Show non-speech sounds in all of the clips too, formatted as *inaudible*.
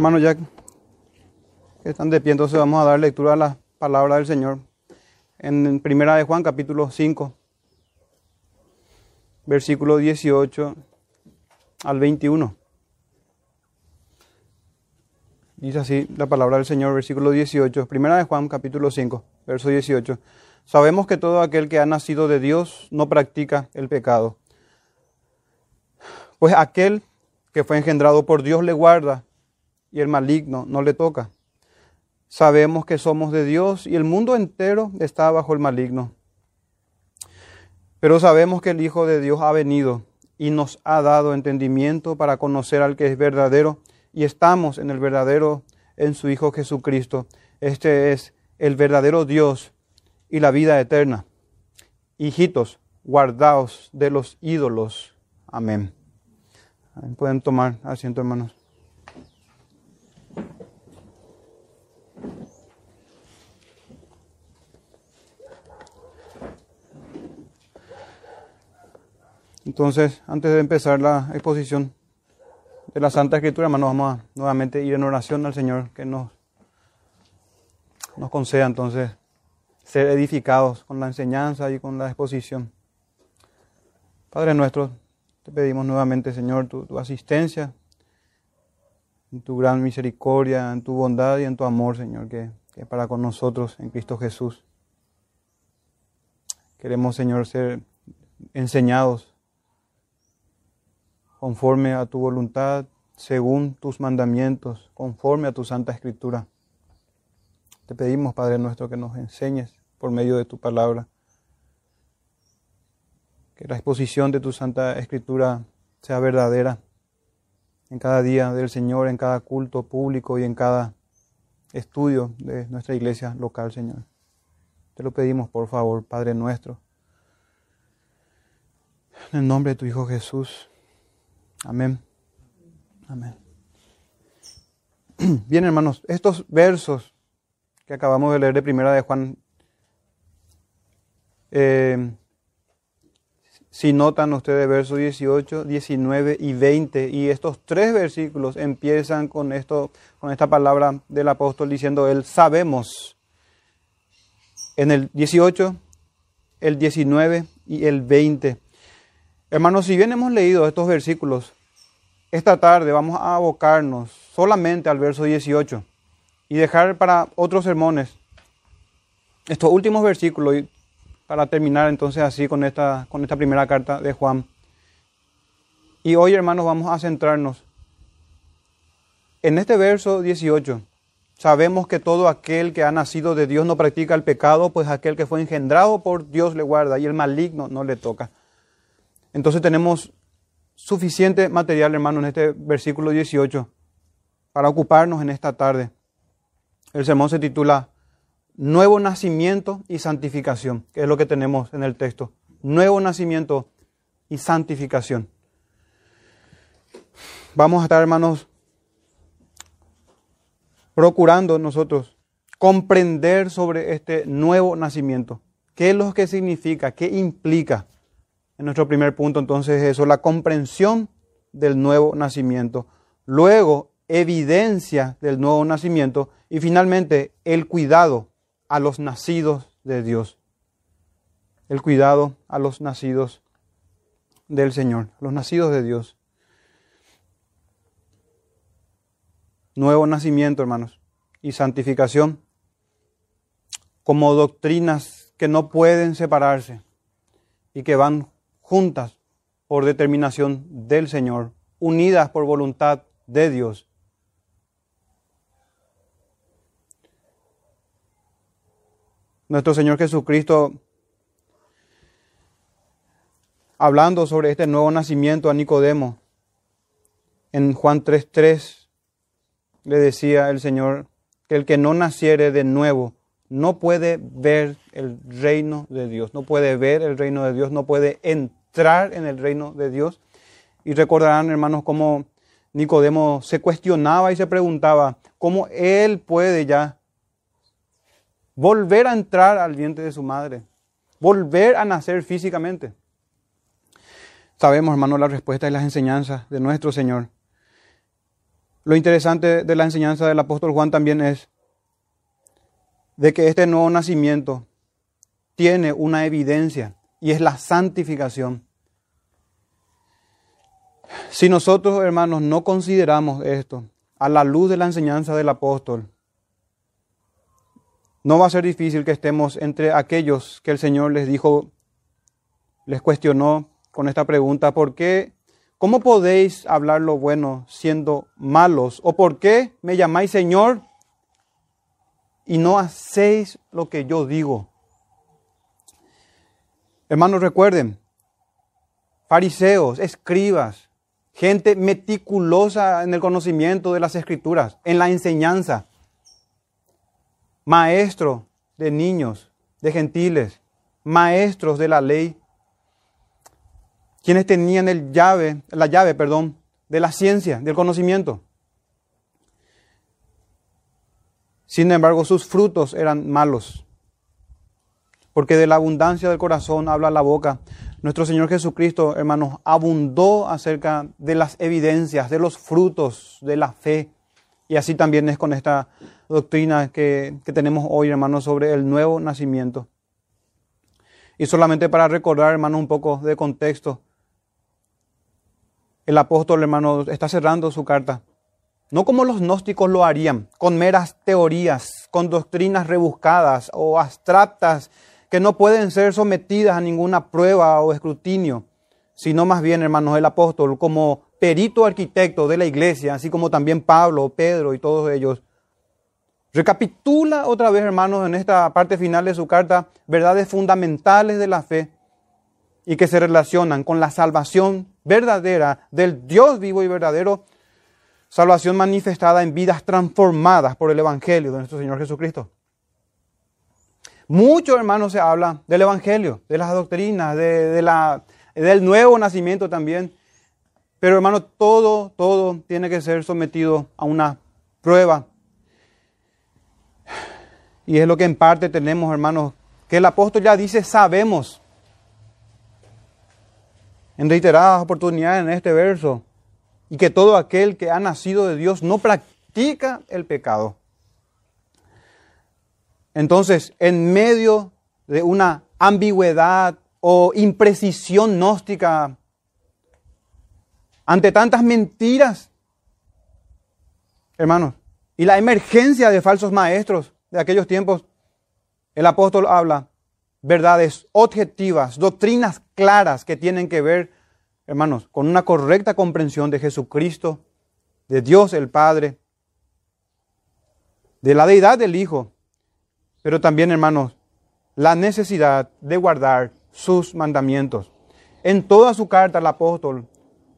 Hermanos, ya que están de pie, entonces vamos a dar lectura a la palabra del Señor. En Primera de Juan, capítulo 5, versículo 18 al 21. Dice así la palabra del Señor, versículo 18. Primera de Juan, capítulo 5, verso 18. Sabemos que todo aquel que ha nacido de Dios no practica el pecado. Pues aquel que fue engendrado por Dios le guarda y el maligno no le toca. Sabemos que somos de Dios y el mundo entero está bajo el maligno. Pero sabemos que el Hijo de Dios ha venido y nos ha dado entendimiento para conocer al que es verdadero y estamos en el verdadero, en su Hijo Jesucristo. Este es el verdadero Dios y la vida eterna. Hijitos, guardaos de los ídolos. Amén. Pueden tomar asiento, hermanos. Entonces, antes de empezar la exposición de la Santa Escritura, hermanos, vamos a nuevamente ir en oración al Señor que nos, nos conceda entonces ser edificados con la enseñanza y con la exposición. Padre nuestro, te pedimos nuevamente, Señor, tu, asistencia, en tu gran misericordia, en tu bondad y en tu amor, Señor, que, que para con nosotros en Cristo Jesús. Queremos, Señor, ser enseñados conforme a tu voluntad, según tus mandamientos, conforme a tu santa escritura. Te pedimos, Padre nuestro, que nos enseñes por medio de tu palabra. Que la exposición de tu santa escritura sea verdadera en cada día del Señor, en cada culto público y en cada estudio de nuestra iglesia local, Señor. Te lo pedimos, por favor, Padre nuestro. En el nombre de tu Hijo Jesús. Amén. Amén. *clears throat* Bien, hermanos, estos versos que acabamos de leer de primera de Juan, eh, si notan ustedes versos 18, 19 y 20, y estos tres versículos empiezan con esto, con esta palabra del apóstol diciendo él sabemos. En el 18, el 19 y el 20 Hermanos, si bien hemos leído estos versículos, esta tarde vamos a abocarnos solamente al verso 18 y dejar para otros sermones estos últimos versículos para terminar entonces así con esta, con esta primera carta de Juan. Y hoy, hermanos, vamos a centrarnos en este verso 18. Sabemos que todo aquel que ha nacido de Dios no practica el pecado, pues aquel que fue engendrado por Dios le guarda y el maligno no le toca. Entonces tenemos suficiente material, hermano, en este versículo 18 para ocuparnos en esta tarde. El sermón se titula Nuevo nacimiento y santificación, que es lo que tenemos en el texto. Nuevo nacimiento y santificación. Vamos a estar, hermanos, procurando nosotros comprender sobre este nuevo nacimiento. ¿Qué es lo que significa? ¿Qué implica? En nuestro primer punto, entonces, eso, la comprensión del nuevo nacimiento. Luego, evidencia del nuevo nacimiento. Y finalmente, el cuidado a los nacidos de Dios. El cuidado a los nacidos del Señor, los nacidos de Dios. Nuevo nacimiento, hermanos, y santificación como doctrinas que no pueden separarse y que van juntas por determinación del Señor, unidas por voluntad de Dios. Nuestro Señor Jesucristo, hablando sobre este nuevo nacimiento a Nicodemo, en Juan 3:3 le decía el Señor que el que no naciere de nuevo no puede ver el reino de Dios, no puede ver el reino de Dios, no puede entrar entrar en el reino de Dios. Y recordarán, hermanos, cómo Nicodemo se cuestionaba y se preguntaba cómo él puede ya volver a entrar al vientre de su madre, volver a nacer físicamente. Sabemos, hermanos, la respuesta y las enseñanzas de nuestro Señor. Lo interesante de la enseñanza del apóstol Juan también es de que este nuevo nacimiento tiene una evidencia y es la santificación. Si nosotros, hermanos, no consideramos esto a la luz de la enseñanza del apóstol, no va a ser difícil que estemos entre aquellos que el Señor les dijo, les cuestionó con esta pregunta, ¿por qué? ¿Cómo podéis hablar lo bueno siendo malos? ¿O por qué me llamáis Señor y no hacéis lo que yo digo? Hermanos, recuerden, fariseos, escribas, gente meticulosa en el conocimiento de las escrituras, en la enseñanza, maestro de niños, de gentiles, maestros de la ley, quienes tenían el llave, la llave, perdón, de la ciencia, del conocimiento. Sin embargo, sus frutos eran malos, porque de la abundancia del corazón habla la boca. Nuestro Señor Jesucristo, hermanos, abundó acerca de las evidencias, de los frutos de la fe. Y así también es con esta doctrina que, que tenemos hoy, hermanos, sobre el nuevo nacimiento. Y solamente para recordar, hermanos, un poco de contexto, el apóstol, hermano, está cerrando su carta. No como los gnósticos lo harían, con meras teorías, con doctrinas rebuscadas o abstractas que no pueden ser sometidas a ninguna prueba o escrutinio, sino más bien, hermanos, el apóstol como perito arquitecto de la iglesia, así como también Pablo, Pedro y todos ellos, recapitula otra vez, hermanos, en esta parte final de su carta, verdades fundamentales de la fe y que se relacionan con la salvación verdadera del Dios vivo y verdadero, salvación manifestada en vidas transformadas por el Evangelio de nuestro Señor Jesucristo. Mucho, hermanos, se habla del Evangelio, de las doctrinas, de, la, del nuevo nacimiento también. Pero, hermano, todo, todo tiene que ser sometido a una prueba. Y es lo que en parte tenemos, hermanos, que el apóstol ya dice, sabemos en reiteradas oportunidades en este verso, y que todo aquel que ha nacido de Dios no practica el pecado. Entonces, en medio de una ambigüedad o imprecisión gnóstica, ante tantas mentiras, hermanos, y la emergencia de falsos maestros de aquellos tiempos, el apóstol habla verdades objetivas, doctrinas claras que tienen que ver, hermanos, con una correcta comprensión de Jesucristo, de Dios el Padre, de la deidad del Hijo, pero también, hermanos, la necesidad de guardar sus mandamientos. En toda su carta el apóstol,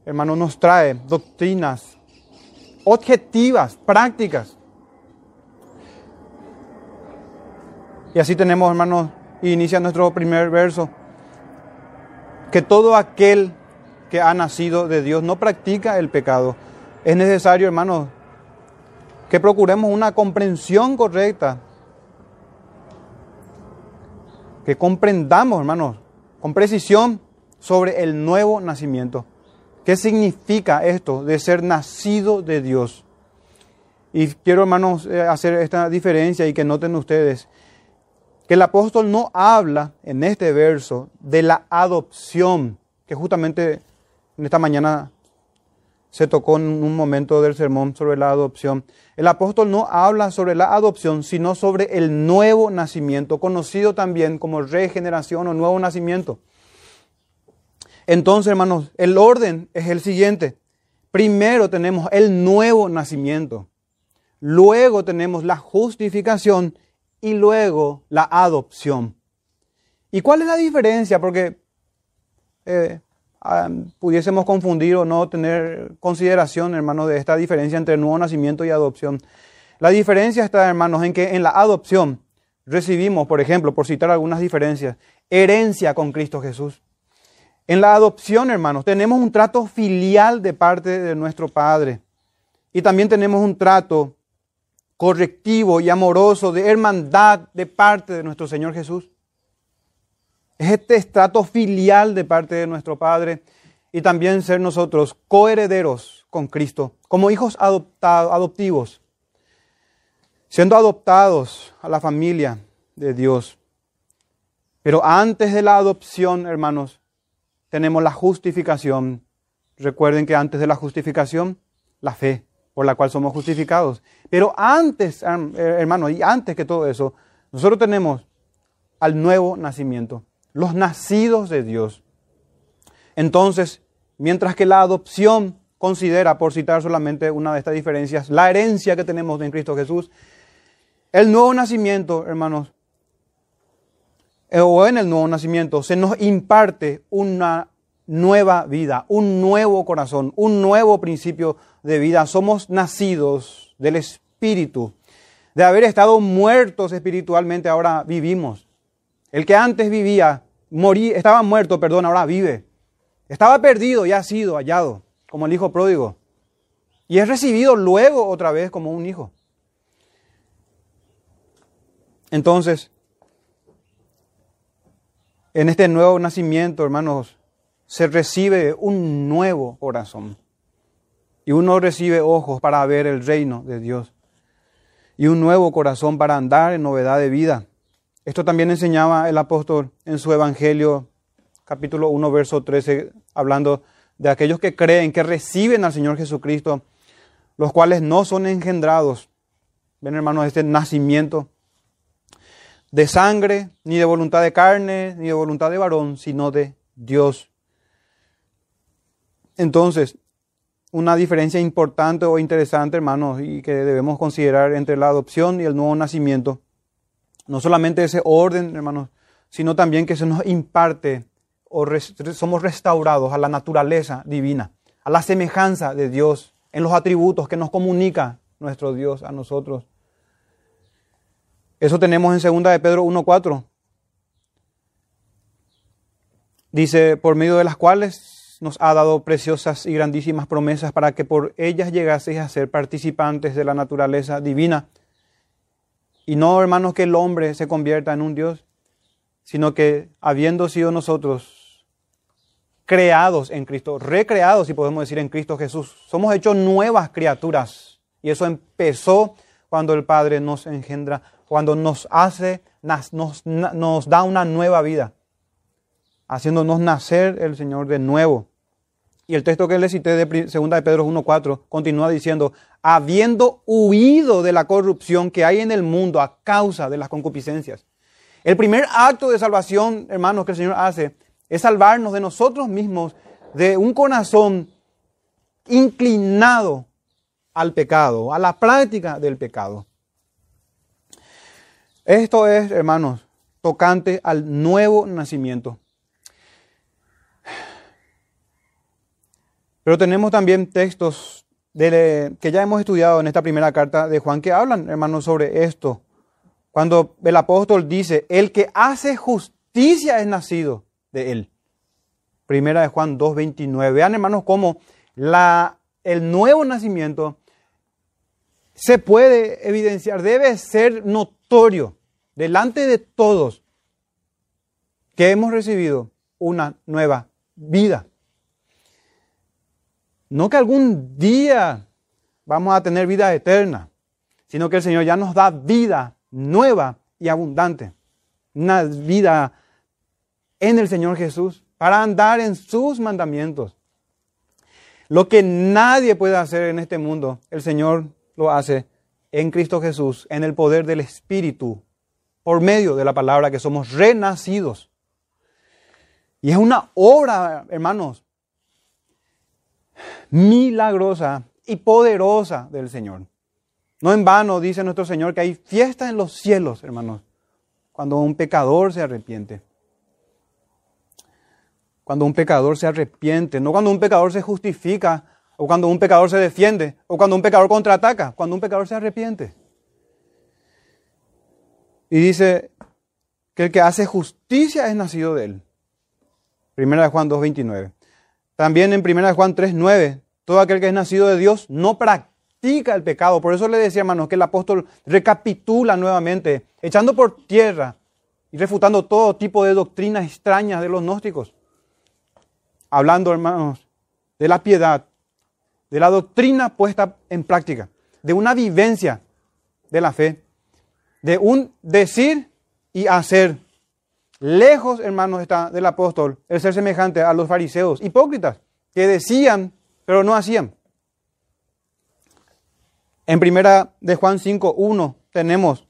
hermano, nos trae doctrinas objetivas, prácticas. Y así tenemos, hermanos, inicia nuestro primer verso, que todo aquel que ha nacido de Dios no practica el pecado. Es necesario, hermanos, que procuremos una comprensión correcta, que comprendamos, hermanos, con precisión sobre el nuevo nacimiento. ¿Qué significa esto de ser nacido de Dios? Y quiero, hermanos, eh, hacer esta diferencia y que noten ustedes que el apóstol no habla en este verso de la adopción, que justamente en esta mañana se tocó en un momento del sermón sobre la adopción. El apóstol no habla sobre la adopción, sino sobre el nuevo nacimiento, conocido también como regeneración o nuevo nacimiento. Entonces, hermanos, el orden es el siguiente. Primero tenemos el nuevo nacimiento. Luego tenemos la justificación y luego la adopción. ¿Y cuál es la diferencia? Porque eh, pudiésemos confundir o no tener consideración, hermanos, de esta diferencia entre nuevo nacimiento y adopción. La diferencia está, hermanos, en que en la adopción recibimos, por ejemplo, por citar algunas diferencias, herencia con Cristo Jesús. En la adopción, hermanos, tenemos un trato filial de parte de nuestro Padre. Y también tenemos un trato correctivo y amoroso de hermandad de parte de nuestro Señor Jesús. Es este estrato filial de parte de nuestro Padre. y también ser nosotros coherederos con Cristo, como hijos adoptivos, siendo adoptados a la familia de Dios. Pero antes de la adopción, hermanos, tenemos la justificación. Recuerden que antes de la justificación, la fe por la cual somos justificados. Pero antes, hermanos, y antes que todo eso, nosotros tenemos al nuevo nacimiento, los nacidos de Dios. Entonces, mientras que la adopción considera, por citar solamente una de estas diferencias, la herencia que tenemos en Cristo Jesús, el nuevo nacimiento, hermanos, eh, o en el nuevo nacimiento, se nos imparte una nueva vida, un nuevo corazón, un nuevo principio de vida. Somos nacidos del Espíritu. De haber estado muertos espiritualmente, ahora vivimos. El que antes vivía, morí, estaba muerto, perdón, ahora vive. Estaba perdido y ha sido hallado, como el hijo pródigo. Y es recibido luego otra vez como un hijo. Entonces, en este nuevo nacimiento, hermanos, se recibe un nuevo corazón. Y uno recibe ojos para ver el reino de Dios. Y un nuevo corazón para andar en novedad de vida. Esto también enseñaba el apóstol en su Evangelio, capítulo 1, verso 13, hablando de aquellos que creen, que reciben al Señor Jesucristo, los cuales no son engendrados. Ven, hermanos, este nacimiento de sangre, ni de voluntad de carne, ni de voluntad de varón, sino de Dios. Entonces, una diferencia importante o interesante, hermanos, y que debemos considerar entre la adopción y el nuevo nacimiento, no solamente ese orden, hermanos, sino también que se nos imparte o somos restaurados a la naturaleza divina, a la semejanza de Dios, en los atributos que nos comunica nuestro Dios a nosotros. Eso tenemos en 2 de Pedro 1.4. Dice, por medio de las cuales nos ha dado preciosas y grandísimas promesas para que por ellas llegaseis a ser participantes de la naturaleza divina. Y no, hermanos, que el hombre se convierta en un Dios, sino que habiendo sido nosotros creados en Cristo, recreados, si podemos decir, en Cristo Jesús, somos hechos nuevas criaturas. Y eso empezó cuando el Padre nos engendra cuando nos hace, nos, nos, da una nueva vida, haciéndonos nacer el Señor de nuevo. Y el texto que le cité de 2 de Pedro 1.4 continúa diciendo, habiendo huido de la corrupción que hay en el mundo a causa de las concupiscencias. El primer acto de salvación, hermanos, que el Señor hace es salvarnos de nosotros mismos, de un corazón inclinado al pecado, a la práctica del pecado. Esto es, hermanos, tocante al nuevo nacimiento. Pero tenemos también textos que ya hemos estudiado en esta primera carta de Juan que hablan, hermanos, sobre esto. Cuando el apóstol dice, el que hace justicia es nacido de él. Primera de Juan 2.29. Vean, hermanos, cómo la, el nuevo nacimiento se puede evidenciar, debe ser notorio delante de todos que hemos recibido una nueva vida. No que algún día vamos a tener vida eterna, sino que el Señor ya nos da vida nueva y abundante. Una vida en el Señor Jesús para andar en sus mandamientos. Lo que nadie puede hacer en este mundo, el Señor lo hace en Cristo Jesús, en el poder del Espíritu, por medio de la palabra que somos renacidos. Y es una obra, hermanos, milagrosa y poderosa del Señor. No en vano dice nuestro Señor que hay fiesta en los cielos, hermanos, cuando un pecador se arrepiente. Cuando un pecador se arrepiente, no cuando un pecador se justifica o cuando un pecador se defiende, o cuando un pecador contraataca, cuando un pecador se arrepiente. Y dice que el que hace justicia es nacido de él. Primera de Juan 2.29. También en Primera de Juan 3.9, todo aquel que es nacido de Dios no practica el pecado. Por eso le decía, hermanos, que el apóstol recapitula nuevamente, echando por tierra y refutando todo tipo de doctrinas extrañas de los gnósticos. hablando, hermanos, de la piedad, de la doctrina puesta en práctica, de una vivencia de la fe, de un decir y hacer. Lejos, hermanos, está del apóstol el ser semejante a los fariseos, hipócritas, que decían, pero no hacían. En primera de Juan 5, 1 tenemos,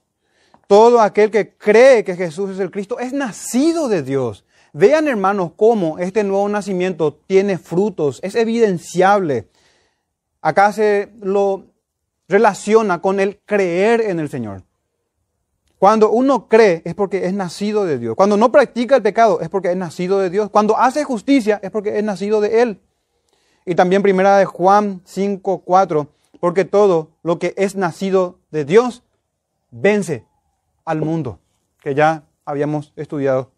todo aquel que cree que Jesús es el Cristo es nacido de Dios. Vean, hermanos, cómo este nuevo nacimiento tiene frutos, es evidenciable. Acá se lo relaciona con el creer en el Señor. Cuando uno cree es porque es nacido de Dios. Cuando no practica el pecado es porque es nacido de Dios. Cuando hace justicia es porque es nacido de Él. Y también primera de Juan 5, 4, porque todo lo que es nacido de Dios vence al mundo, que ya habíamos estudiado.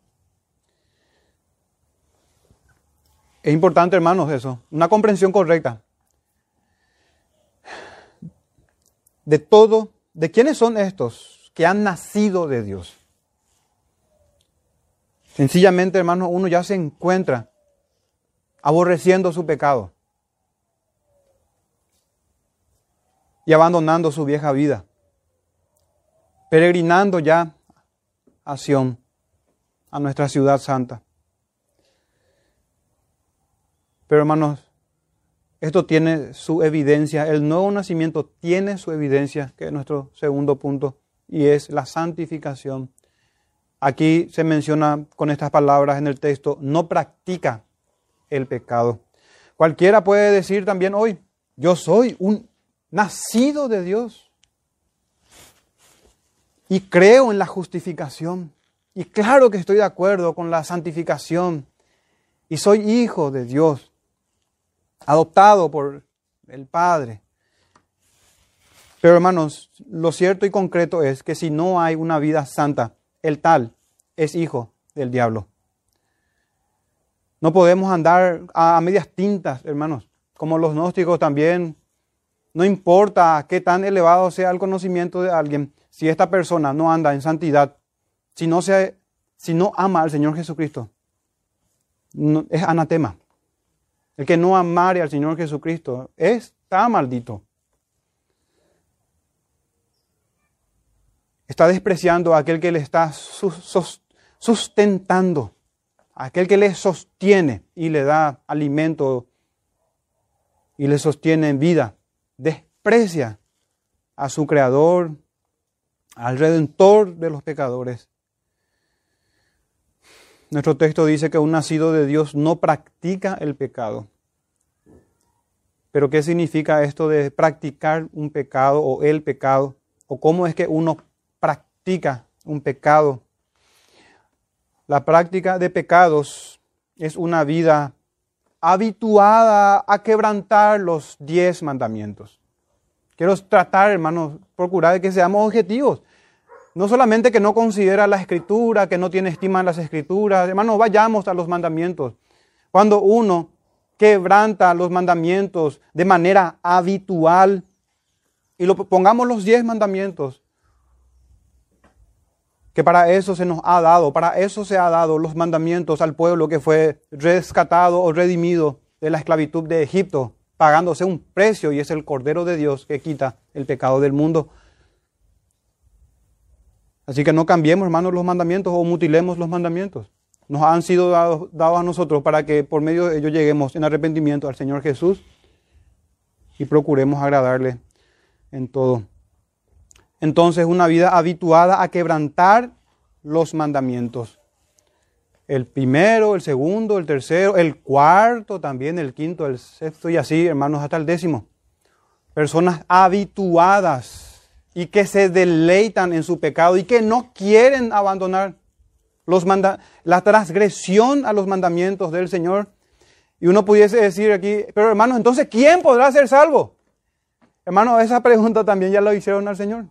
Es importante, hermanos, eso, una comprensión correcta de todo, de quiénes son estos que han nacido de Dios. Sencillamente, hermanos, uno ya se encuentra aborreciendo su pecado y abandonando su vieja vida peregrinando ya a Sión, a nuestra ciudad santa. Pero hermanos, esto tiene su evidencia, el nuevo nacimiento tiene su evidencia, que es nuestro segundo punto, y es la santificación. Aquí se menciona con estas palabras en el texto, no practica el pecado. Cualquiera puede decir también hoy, yo soy un nacido de Dios y creo en la justificación. Y claro que estoy de acuerdo con la santificación. Y soy hijo de Dios, adoptado por el Padre. Pero hermanos, lo cierto y concreto es que si no hay una vida santa, el tal es hijo del diablo. No podemos andar a medias tintas, hermanos, como los gnósticos también. No importa qué tan elevado sea el conocimiento de alguien, si esta persona no anda en santidad, si no, se, no ama al Señor Jesucristo, es anatema. El que no amare al Señor Jesucristo está maldito. Está despreciando a aquel que le está sustentando, a aquel que le sostiene y le da alimento y le sostiene en vida. Desprecia a su Creador, al Redentor de los pecadores. Nuestro texto dice que un nacido de Dios no practica el pecado. Pero ¿qué significa esto de practicar un pecado o el pecado? ¿O cómo es que uno practica un pecado? La práctica de pecados es una vida habituada a quebrantar los diez mandamientos. Quiero tratar, hermanos, procurar que seamos objetivos. No solamente que no considera la escritura, que no tiene estima en las escrituras. Hermanos, vayamos a los mandamientos. Cuando uno quebranta los mandamientos de manera habitual, y lo pongamos los diez mandamientos, que para eso se nos ha dado, para eso se ha dado los mandamientos al pueblo que fue rescatado o redimido de la esclavitud de Egipto pagándose un precio y es el Cordero de Dios que quita el pecado del mundo. Así que no cambiemos, hermanos, los mandamientos o mutilemos los mandamientos. Nos han sido dados, a nosotros para que por medio de ellos lleguemos en arrepentimiento al Señor Jesús y procuremos agradarle en todo. Entonces, una vida habituada a quebrantar los mandamientos. El primero, el segundo, el tercero, el cuarto también, el quinto, el sexto y así, hermanos, hasta el décimo. Personas habituadas y que se deleitan en su pecado y que no quieren abandonar los la transgresión a los mandamientos del Señor. Y uno pudiese decir aquí, pero hermanos, entonces, ¿quién podrá ser salvo? Hermano, esa pregunta también ya lo hicieron al Señor.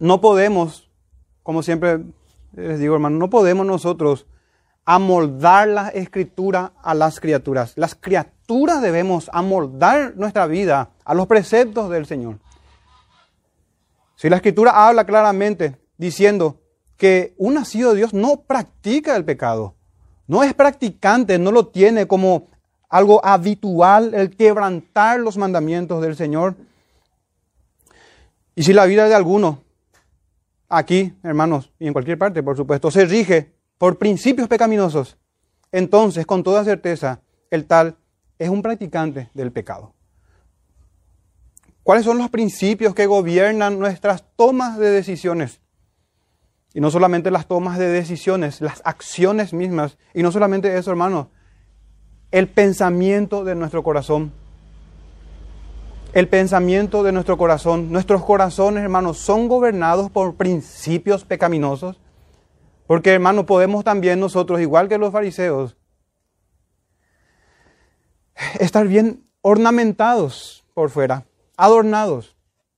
No podemos como siempre les digo, hermano, no podemos nosotros amoldar la escritura a las criaturas. Las criaturas debemos amoldar nuestra vida a los preceptos del Señor. Si la escritura habla claramente diciendo que un nacido de Dios no practica el pecado, no es practicante, no lo tiene como algo habitual el quebrantar los mandamientos del Señor. Y si la vida de alguno, aquí, hermanos, y en cualquier parte, por supuesto, se rige por principios pecaminosos, entonces, con toda certeza, el tal es un practicante del pecado. ¿Cuáles son los principios que gobiernan nuestras tomas de decisiones? Y no solamente las tomas de decisiones, las acciones mismas. Y no solamente eso, hermanos, el pensamiento de nuestro corazón. El pensamiento de nuestro corazón. Nuestros corazones, hermanos, son gobernados por principios pecaminosos. Porque, hermanos, podemos también nosotros, igual que los fariseos, estar bien ornamentados por fuera, adornados,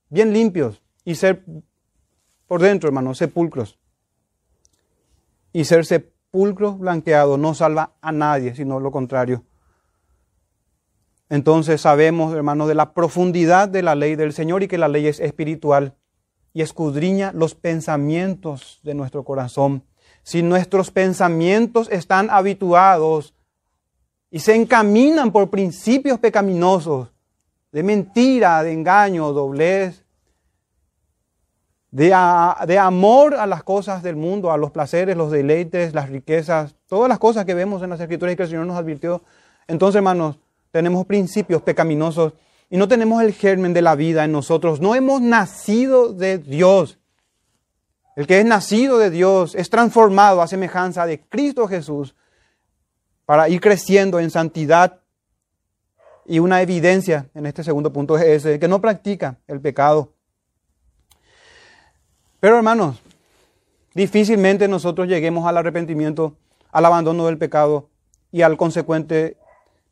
bien limpios y ser por dentro, hermanos, sepulcros. Y ser sepulcro blanqueado no salva a nadie, sino lo contrario. Entonces sabemos, hermanos, de la profundidad de la ley del Señor y que la ley es espiritual y escudriña los pensamientos de nuestro corazón. Si nuestros pensamientos están habituados y se encaminan por principios pecaminosos, de mentira, de engaño, doblez, de, de, amor a las cosas del mundo, a los placeres, los deleites, las riquezas, todas las cosas que vemos en las escrituras y que el Señor nos advirtió. Entonces, hermanos, tenemos principios pecaminosos y no tenemos el germen de la vida en nosotros. No hemos nacido de Dios. El que es nacido de Dios es transformado a semejanza de Cristo Jesús para ir creciendo en santidad. Y una evidencia en este segundo punto es ese, que no practica el pecado. Pero hermanos, difícilmente nosotros lleguemos al arrepentimiento, al abandono del pecado y al consecuente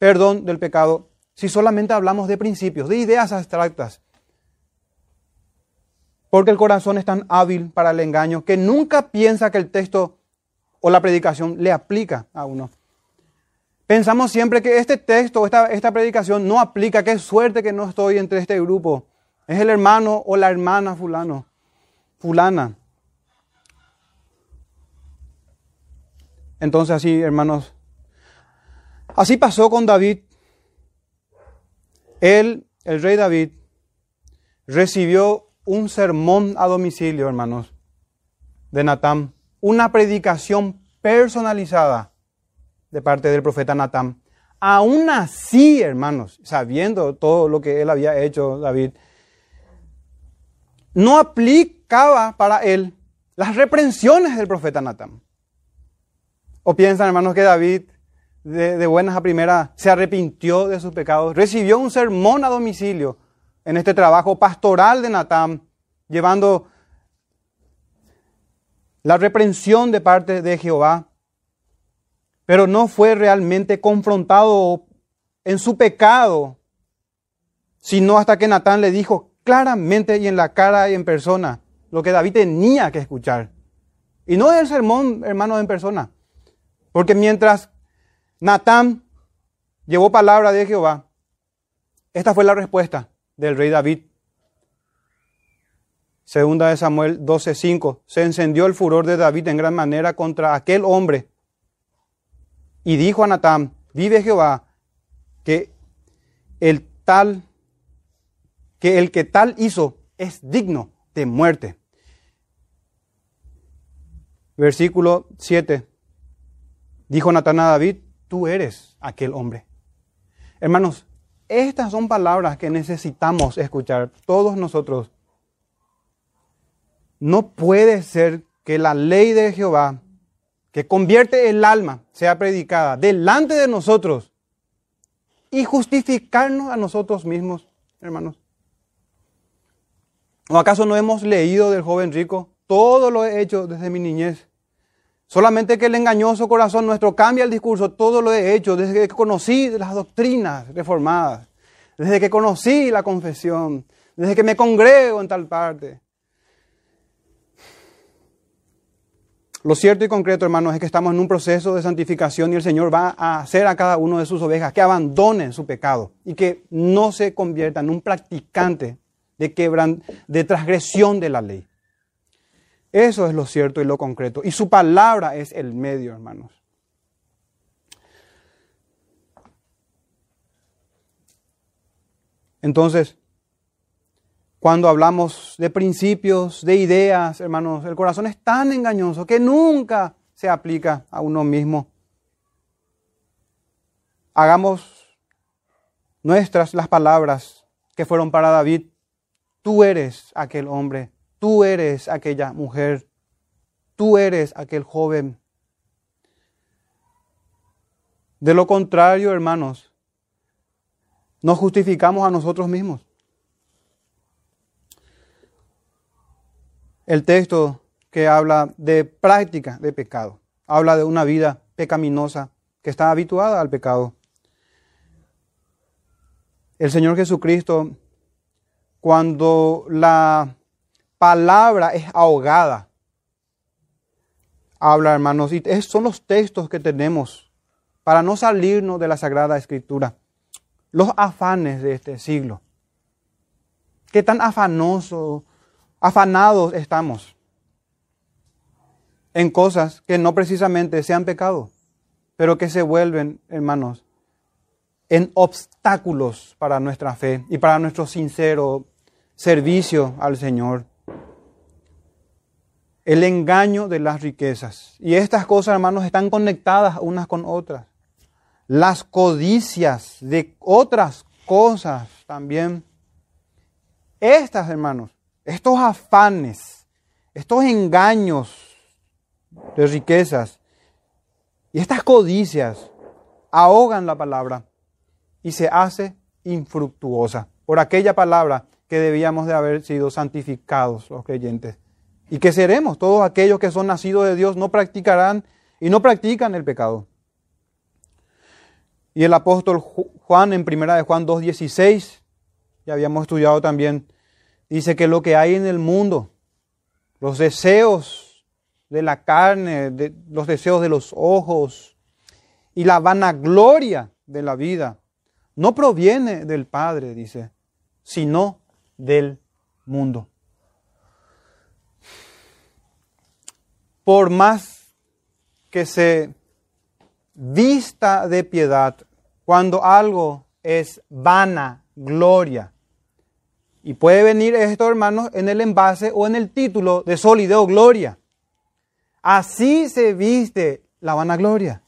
perdón del pecado si solamente hablamos de principios, de ideas abstractas. Porque el corazón es tan hábil para el engaño que nunca piensa que el texto o la predicación le aplica a uno. Pensamos siempre que este texto, esta, esta predicación no aplica, qué suerte que no estoy entre este grupo. Es el hermano o la hermana fulano, fulana. Entonces así, hermanos, así pasó con David. Él, el rey David, recibió un sermón a domicilio, hermanos, de Natán, una predicación personalizada de parte del profeta Natán. Aún así, hermanos, sabiendo todo lo que él había hecho, David, no aplicaba para él las reprensiones del profeta Natán. ¿O piensan, hermanos, que David, de, buenas a primeras, se arrepintió de sus pecados? Recibió un sermón a domicilio en este trabajo pastoral de Natán, llevando la reprensión de parte de Jehová pero no fue realmente confrontado en su pecado, sino hasta que Natán le dijo claramente y en la cara y en persona lo que David tenía que escuchar. Y no el sermón, hermano, en persona. Porque mientras Natán llevó palabra de Jehová, esta fue la respuesta del rey David. Segunda de Samuel 12:5. Se encendió el furor de David en gran manera contra aquel hombre y dijo a Natán, vive Jehová, que el tal, que el que tal hizo es digno de muerte. Versículo 7. Dijo Natán a David, tú eres aquel hombre. Hermanos, estas son palabras que necesitamos escuchar todos nosotros. No puede ser que la ley de Jehová que convierte el alma sea predicada delante de nosotros y justificarnos a nosotros mismos, hermanos. ¿O acaso no hemos leído del joven rico? Todo lo he hecho desde mi niñez. Solamente que el engañoso corazón nuestro cambia el discurso. Todo lo he hecho desde que conocí las doctrinas reformadas. Desde que conocí la confesión. Desde que me congrego en tal parte. Lo cierto y concreto, hermanos, es que estamos en un proceso de santificación y el Señor va a hacer a cada uno de sus ovejas que abandonen su pecado y que no se conviertan en un practicante de, quebran, de transgresión de la ley. Eso es lo cierto y lo concreto. Y su palabra es el medio, hermanos. Entonces, cuando hablamos de principios, de ideas, hermanos, el corazón es tan engañoso que nunca se aplica a uno mismo. Hagamos nuestras las palabras que fueron para David. Tú eres aquel hombre, tú eres aquella mujer, tú eres aquel joven. De lo contrario, hermanos, nos justificamos a nosotros mismos. el texto que habla de práctica de pecado. Habla de una vida pecaminosa que está habituada al pecado. El Señor Jesucristo, cuando la palabra es ahogada, habla, hermanos, y esos son los textos que tenemos para no salirnos de la Sagrada Escritura. Los afanes de este siglo. Qué tan afanoso afanados estamos en cosas que no precisamente sean pecado, pero que se vuelven, hermanos, en obstáculos para nuestra fe y para nuestro sincero servicio al Señor. El engaño de las riquezas. Y estas cosas, hermanos, están conectadas unas con otras. Las codicias de otras cosas también. Estas, hermanos, estos afanes, estos engaños de riquezas y estas codicias ahogan la palabra y se hace infructuosa por aquella palabra que debíamos de haber sido santificados los creyentes y que seremos todos aquellos que son nacidos de Dios no practicarán y no practican el pecado. Y el apóstol Juan en primera de Juan 2:16 ya habíamos estudiado también Dice que lo que hay en el mundo, los deseos de la carne, los deseos de los ojos y la vanagloria de la vida, no proviene del Padre, dice, sino del mundo. Por más que se vista de piedad, cuando algo es vana gloria, y puede venir esto, hermanos, en el envase o en el título de solideo gloria. Así se viste la vanagloria.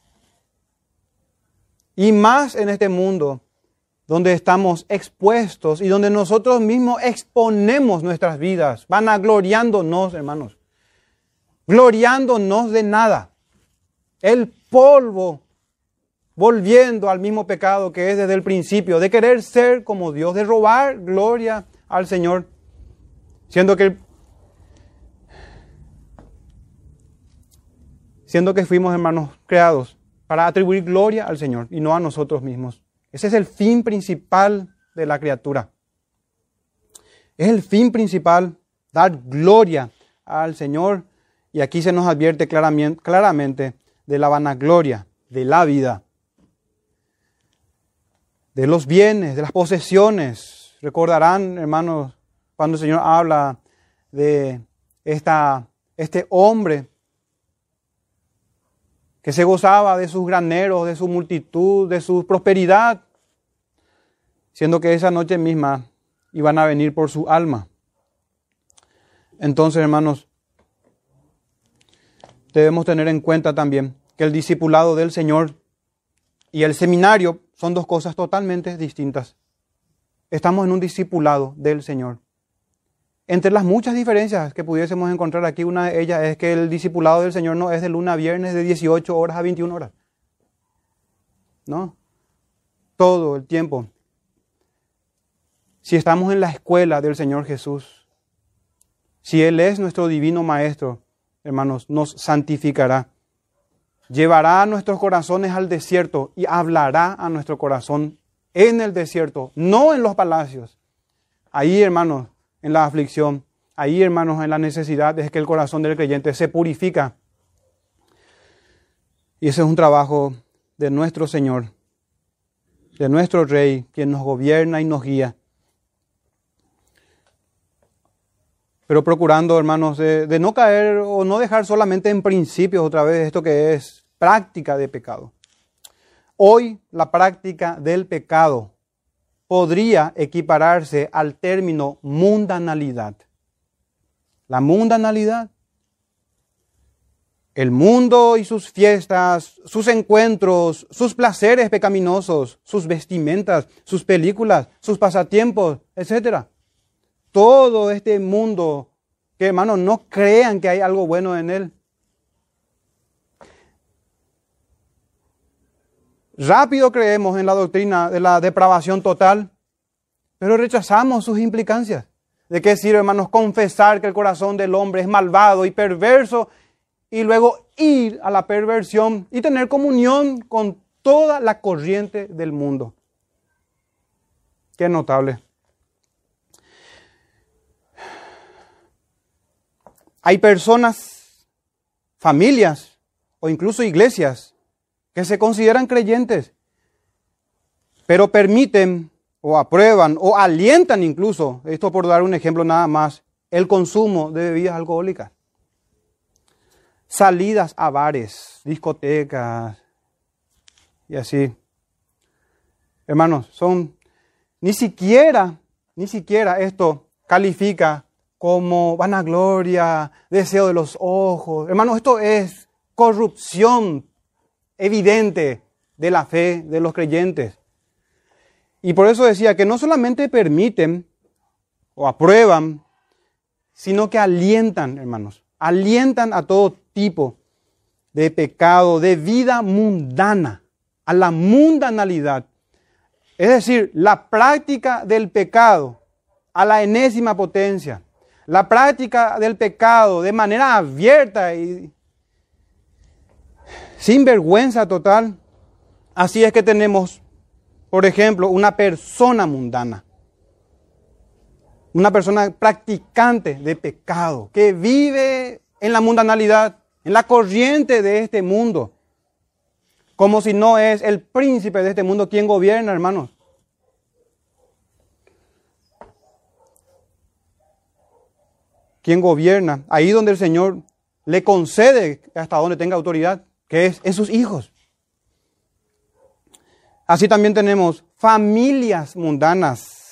Y más en este mundo donde estamos expuestos y donde nosotros mismos exponemos nuestras vidas, vanagloriándonos, hermanos, gloriándonos de nada. El polvo volviendo al mismo pecado que es desde el principio, de querer ser como Dios, de robar gloria al Señor, siendo que siendo que fuimos hermanos creados para atribuir gloria al Señor y no a nosotros mismos. Ese es el fin principal de la criatura. Es el fin principal dar gloria al Señor y aquí se nos advierte claramente, de la vanagloria de la vida, de los bienes, de las posesiones, Recordarán, hermanos, cuando el Señor habla de esta, este hombre que se gozaba de sus graneros, de su multitud, de su prosperidad, siendo que esa noche misma iban a venir por su alma. Entonces, hermanos, debemos tener en cuenta también que el discipulado del Señor y el seminario son dos cosas totalmente distintas. Estamos en un discipulado del Señor. Entre las muchas diferencias que pudiésemos encontrar aquí, una de ellas es que el discipulado del Señor no es de luna a viernes de 18 horas a 21 horas. No. Todo el tiempo. Si estamos en la escuela del Señor Jesús, si Él es nuestro divino Maestro, hermanos, nos santificará. Llevará a nuestros corazones al desierto y hablará a nuestro corazón en el desierto, no en los palacios. Ahí, hermanos, en la aflicción, ahí, hermanos, en la necesidad es que el corazón del creyente se purifica. Y ese es un trabajo de nuestro Señor, de nuestro Rey, quien nos gobierna y nos guía. Pero procurando, hermanos, de, de no caer o no dejar solamente en principios otra vez esto que es práctica de pecado. Hoy la práctica del pecado podría equipararse al término mundanalidad. La mundanalidad el mundo y sus fiestas, sus encuentros, sus placeres pecaminosos, sus vestimentas, sus películas, sus pasatiempos, etc. Todo este mundo que hermanos no crean que hay algo bueno en él. Rápido creemos en la doctrina de la depravación total, pero rechazamos sus implicancias. ¿De qué sirve, hermanos, confesar que el corazón del hombre es malvado y perverso y luego ir a la perversión y tener comunión con toda la corriente del mundo. Qué notable. Hay personas, familias o incluso iglesias que se consideran creyentes, pero permiten o aprueban o alientan incluso, esto por dar un ejemplo nada más, el consumo de bebidas alcohólicas salidas a bares, discotecas y así. Hermanos, son ni siquiera, ni siquiera esto califica como vanagloria, deseo de los ojos. Hermanos, esto es corrupción evidente de la fe de los creyentes. Y por eso decía que no solamente permiten o aprueban, sino que alientan, hermanos, alientan a todo tipo de pecado, de vida mundana, a la mundanalidad. Es decir, la práctica del pecado a la enésima potencia. La práctica del pecado de manera abierta y sin vergüenza total. Así es que tenemos, por ejemplo, una persona mundana. Una persona practicante de pecado, que vive en la mundanalidad, en la corriente de este mundo, como si no es el príncipe de este mundo quien gobierna, hermanos. Quien gobierna, ahí donde el Señor le concede hasta donde tenga autoridad, que es en sus hijos. Así también tenemos familias mundanas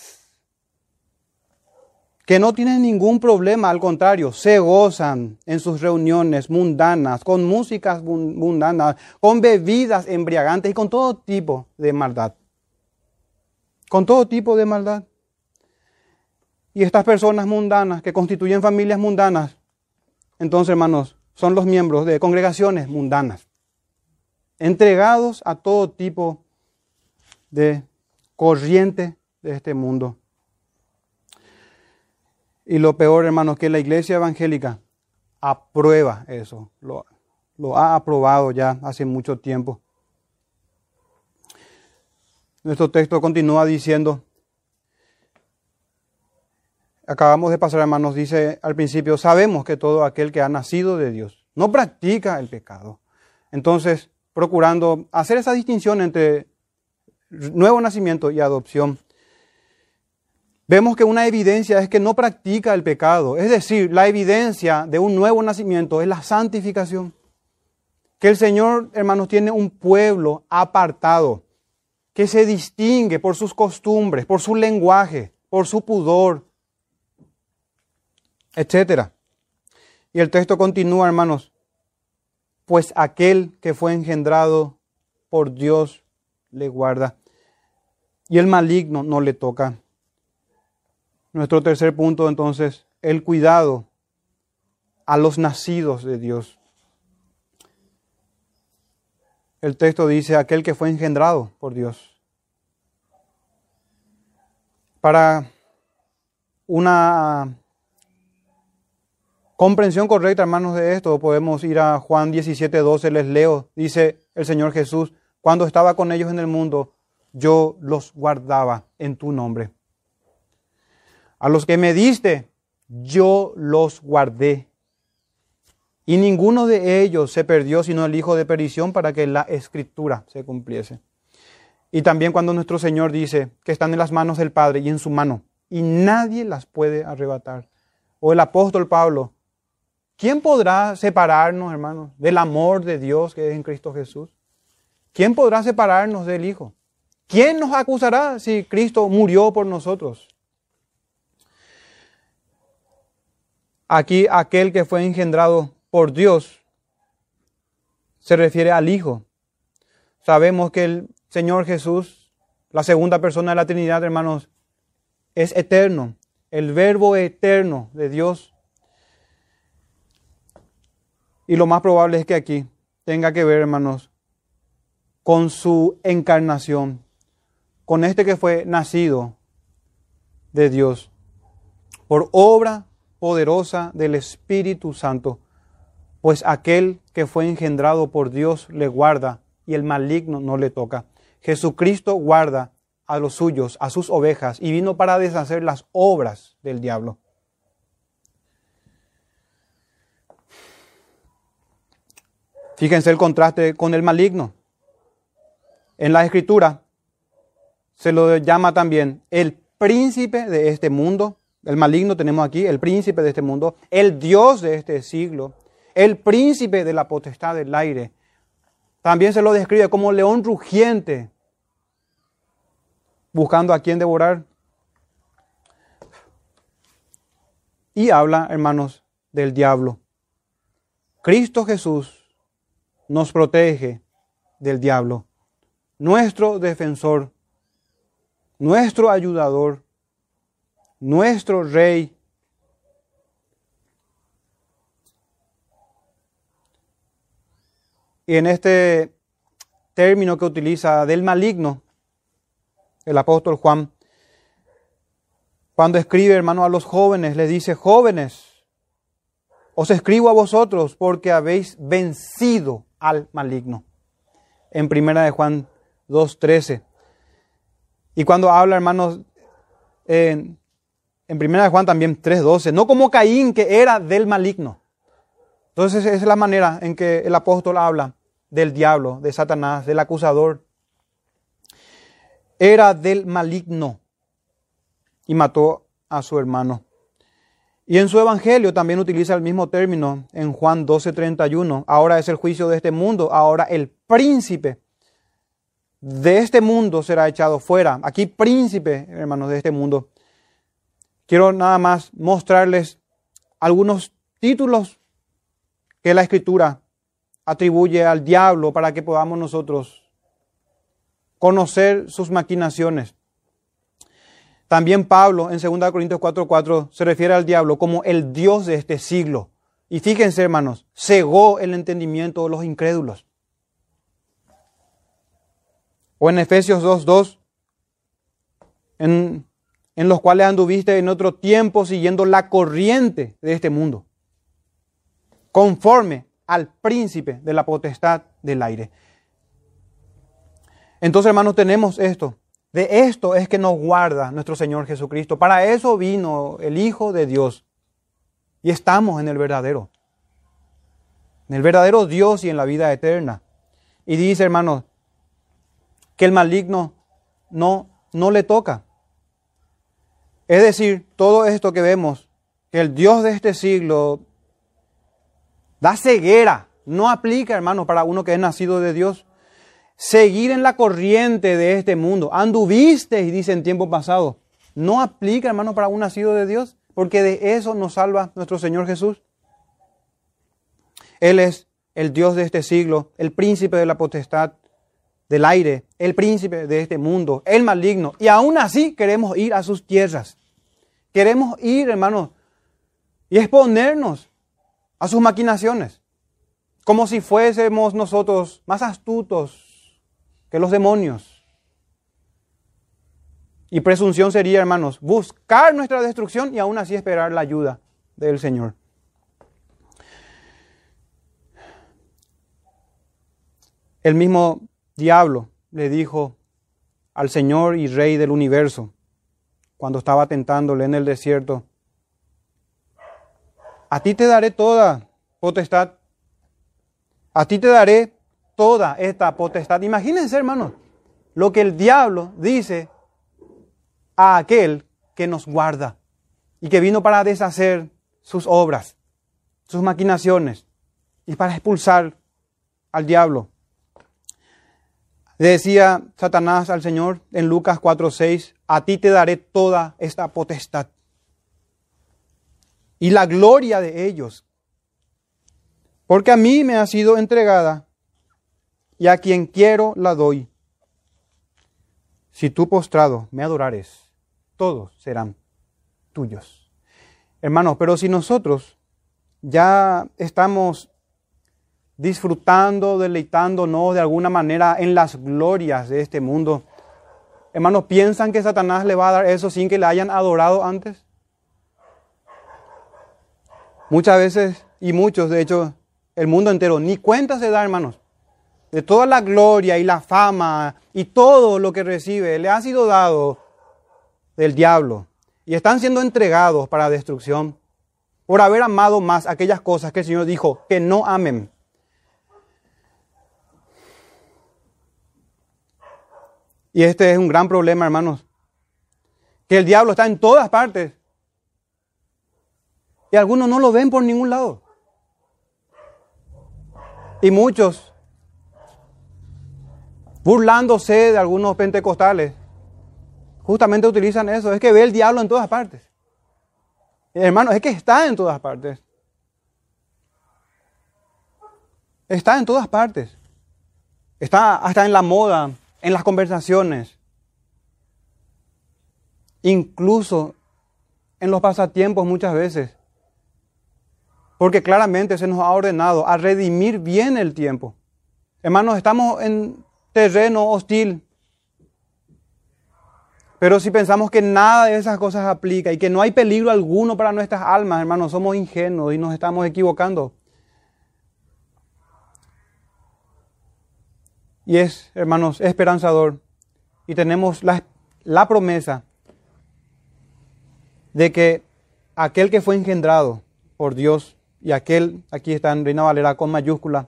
que no tienen ningún problema, al contrario, se gozan en sus reuniones mundanas, con músicas mundanas, con bebidas embriagantes y con todo tipo de maldad. Con todo tipo de maldad. Y estas personas mundanas que constituyen familias mundanas, entonces hermanos, son los miembros de congregaciones mundanas, entregados a todo tipo de corriente de este mundo. Y lo peor, hermanos, que la iglesia evangélica aprueba eso, lo, lo ha aprobado ya hace mucho tiempo. Nuestro texto continúa diciendo, acabamos de pasar, hermanos, dice al principio, sabemos que todo aquel que ha nacido de Dios no practica el pecado. Entonces, procurando hacer esa distinción entre nuevo nacimiento y adopción, vemos que una evidencia es que no practica el pecado. Es decir, la evidencia de un nuevo nacimiento es la santificación. Que el Señor, hermanos, tiene un pueblo apartado, que se distingue por sus costumbres, por su lenguaje, por su pudor, etc. Y el texto continúa, hermanos, pues aquel que fue engendrado por Dios le guarda, y el maligno no le toca. Nuestro tercer punto entonces, el cuidado a los nacidos de Dios. El texto dice aquel que fue engendrado por Dios. Para una comprensión correcta, hermanos, de esto, podemos ir a Juan 17, 12, les leo. Dice el Señor Jesús, cuando estaba con ellos en el mundo, yo los guardaba en tu nombre. A los que me diste, yo los guardé. Y ninguno de ellos se perdió, sino el hijo de perdición, para que la escritura se cumpliese. Y también cuando nuestro Señor dice que están en las manos del Padre y en su mano, y nadie las puede arrebatar o el apóstol Pablo, ¿quién podrá separarnos, hermanos, del amor de Dios que es en Cristo Jesús? ¿Quién podrá separarnos del Hijo? ¿Quién nos acusará si Cristo murió por nosotros? Aquí aquel que fue engendrado por Dios se refiere al Hijo. Sabemos que el Señor Jesús, la segunda persona de la Trinidad, hermanos, es eterno, el verbo eterno de Dios. Y lo más probable es que aquí tenga que ver, hermanos, con su encarnación, con este que fue nacido de Dios, por obra poderosa del Espíritu Santo, pues aquel que fue engendrado por Dios le guarda y el maligno no le toca. Jesucristo guarda a los suyos, a sus ovejas, y vino para deshacer las obras del diablo. Fíjense el contraste con el maligno. En la escritura se lo llama también el príncipe de este mundo, el maligno tenemos aquí, el príncipe de este mundo, el Dios de este siglo, el príncipe de la potestad del aire. También se lo describe como león rugiente, buscando a quien devorar. Y habla, hermanos, del diablo. Cristo Jesús nos protege del diablo, nuestro defensor, nuestro ayudador, nuestro Rey. Y en este término que utiliza del maligno, el apóstol Juan, cuando escribe, hermano, a los jóvenes, les dice, jóvenes, os escribo a vosotros porque habéis vencido al maligno. En primera de Juan 2.13. Y cuando habla, hermanos, en en 1 Juan también 3.12, no como Caín que era del maligno. Entonces esa es la manera en que el apóstol habla del diablo, de Satanás, del acusador. Era del maligno y mató a su hermano. Y en su evangelio también utiliza el mismo término en Juan 12:31. Ahora es el juicio de este mundo, ahora el príncipe de este mundo será echado fuera. Aquí príncipe, hermanos, de este mundo quiero nada más mostrarles algunos títulos que la escritura atribuye al diablo para que podamos nosotros conocer sus maquinaciones. También Pablo en 2 Corintios 4:4 se refiere al diablo como el Dios de este siglo. Y fíjense, hermanos, cegó el entendimiento de los incrédulos. O en Efesios 2:2, en en los cuales anduviste en otro tiempo siguiendo la corriente de este mundo, conforme al príncipe de la potestad del aire. Entonces, hermanos, tenemos esto. De esto es que nos guarda nuestro Señor Jesucristo. Para eso vino el Hijo de Dios. Y estamos en el verdadero. En el verdadero Dios y en la vida eterna. Y dice, hermanos, que el maligno no, no le toca. Es decir, todo esto que vemos, que el Dios de este siglo da ceguera, no aplica, hermano, para uno que es nacido de Dios. Seguir en la corriente de este mundo. Anduviste, y dice en tiempo pasado. No aplica, hermano, para un nacido de Dios, porque de eso nos salva nuestro Señor Jesús. Él es el Dios de este siglo, el príncipe de la potestad del aire, el príncipe de este mundo, el maligno. Y aún así queremos ir a sus tierras. Queremos ir, hermanos, y exponernos a sus maquinaciones, como si fuésemos nosotros más astutos que los demonios. Y presunción sería, hermanos, buscar nuestra destrucción y aún así esperar la ayuda del Señor. El mismo diablo le dijo al Señor y Rey del universo, cuando estaba tentándole en el desierto. A ti te daré toda potestad. A ti te daré toda esta potestad. Imagínense, hermanos, lo que el diablo dice a aquel que nos guarda y que vino para deshacer sus obras, sus maquinaciones y para expulsar al diablo. Decía Satanás al Señor en Lucas 4:6, a ti te daré toda esta potestad y la gloria de ellos, porque a mí me ha sido entregada y a quien quiero la doy. Si tú postrado me adorares, todos serán tuyos. Hermanos, pero si nosotros ya estamos disfrutando, deleitándonos de alguna manera en las glorias de este mundo, hermanos, ¿piensan que Satanás le va a dar eso sin que le hayan adorado antes? Muchas veces, y muchos, de hecho, el mundo entero, ni cuenta se da, hermanos, de toda la gloria y la fama y todo lo que recibe, le ha sido dado del diablo y están siendo entregados para destrucción por haber amado más aquellas cosas que el Señor dijo que no amen. Y este es un gran problema, hermanos, que el diablo está en todas partes. Y algunos no lo ven por ningún lado. Y muchos, burlándose de algunos pentecostales, justamente utilizan eso. Es que ve el diablo en todas partes. Hermano, es que está en todas partes. Está en todas partes. Está hasta en la moda, en las conversaciones. Incluso en los pasatiempos muchas veces. Porque claramente se nos ha ordenado a redimir bien el tiempo. Hermanos, estamos en terreno hostil. Pero si pensamos que nada de esas cosas aplica y que no hay peligro alguno para nuestras almas, hermanos, somos ingenuos y nos estamos equivocando. Y es, hermanos, esperanzador. Y tenemos la, la promesa de que aquel que fue engendrado por Dios y aquel, aquí está en Reina Valera con mayúscula,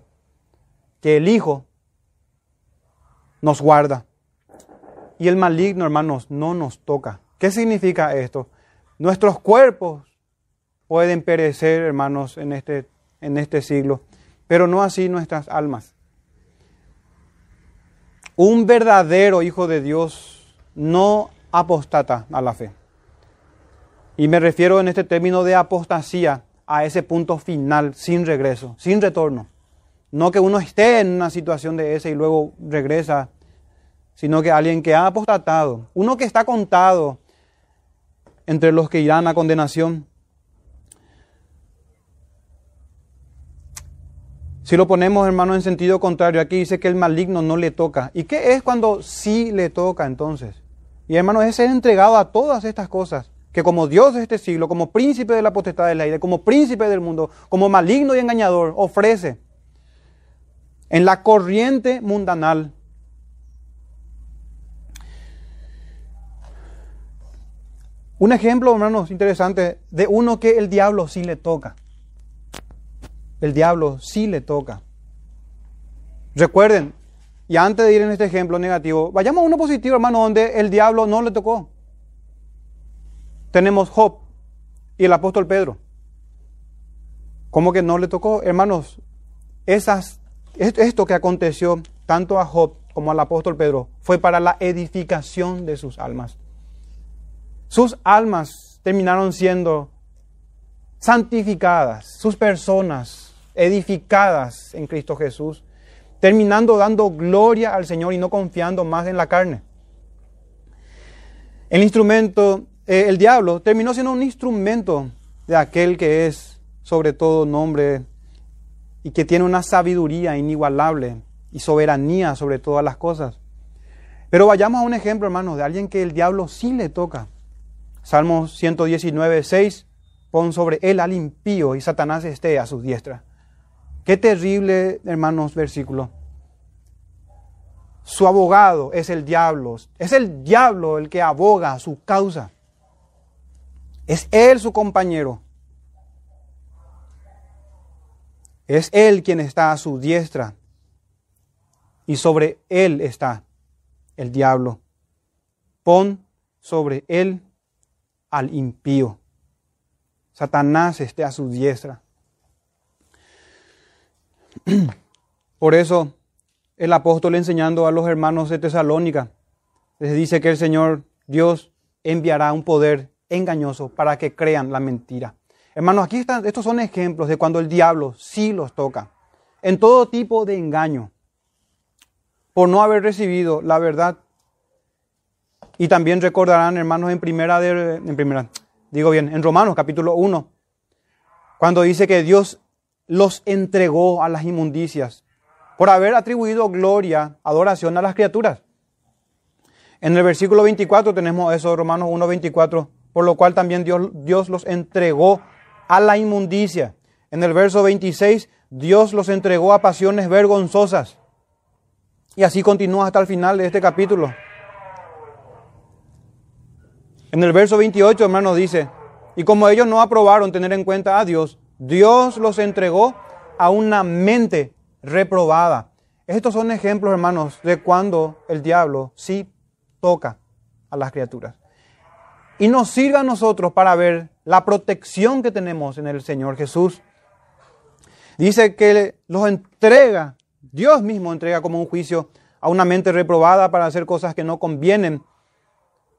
que el Hijo nos guarda y el maligno, hermanos, no nos toca. ¿Qué significa esto? Nuestros cuerpos pueden perecer, hermanos, en este, en este siglo, pero no así nuestras almas. Un verdadero hijo de Dios no apostata a la fe. Y me refiero en este término de apostasía a ese punto final, sin regreso, sin retorno. No que uno esté en una situación de esa y luego regresa sino que alguien que ha apostatado, uno que está contado entre los que irán a condenación. Si lo ponemos, hermano, en sentido contrario, aquí dice que el maligno no le toca. ¿Y qué es cuando sí le toca entonces? Y hermano, es ser entregado a todas estas cosas, que como Dios de este siglo, como príncipe de la potestad del aire, como príncipe del mundo, como maligno y engañador, ofrece en la corriente mundanal Un ejemplo, hermanos, interesante de uno que el diablo sí le toca. El diablo sí le toca. Recuerden, y antes de ir en este ejemplo negativo, vayamos a uno positivo, hermano, donde el diablo no le tocó. Tenemos Job y el apóstol Pedro. ¿Cómo que no le tocó? Hermanos, esas, esto que aconteció tanto a Job como al apóstol Pedro fue para la edificación de sus almas. Sus almas terminaron siendo santificadas, sus personas edificadas en Cristo Jesús, terminando dando gloria al Señor y no confiando más en la carne. El instrumento, eh, el diablo, terminó siendo un instrumento de aquel que es sobre todo nombre y que tiene una sabiduría inigualable y soberanía sobre todas las cosas. Pero vayamos a un ejemplo, hermanos, de alguien que el diablo sí le toca. Salmo 119, 6, pon sobre él al impío y Satanás esté a su diestra. Qué terrible, hermanos, versículo. Su abogado es el diablo. Es el diablo el que aboga su causa. Es él su compañero. Es él quien está a su diestra. Y sobre él está el diablo. Pon sobre él al impío. Satanás esté a su diestra. *clears throat* Por eso el apóstol enseñando a los hermanos de Tesalónica les dice que el Señor Dios enviará un poder engañoso para que crean la mentira. Hermanos, aquí están, estos son ejemplos de cuando el diablo sí los toca, en todo tipo de engaño, por no haber recibido la verdad. Y también recordarán, hermanos, en primera, de, en primera, digo bien, en Romanos capítulo 1, cuando dice que Dios los entregó a las inmundicias por haber atribuido gloria, adoración a las criaturas. En el versículo 24 tenemos eso, Romanos 1, 24, por lo cual también Dios, Dios los entregó a la inmundicia. En el verso 26, Dios los entregó a pasiones vergonzosas. Y así continúa hasta el final de este capítulo. En el verso 28, hermanos, dice, y como ellos no aprobaron tener en cuenta a Dios, Dios los entregó a una mente reprobada. Estos son ejemplos, hermanos, de cuando el diablo sí toca a las criaturas. Y nos sirve a nosotros para ver la protección que tenemos en el Señor Jesús. Dice que los entrega, Dios mismo entrega como un juicio a una mente reprobada para hacer cosas que no convienen,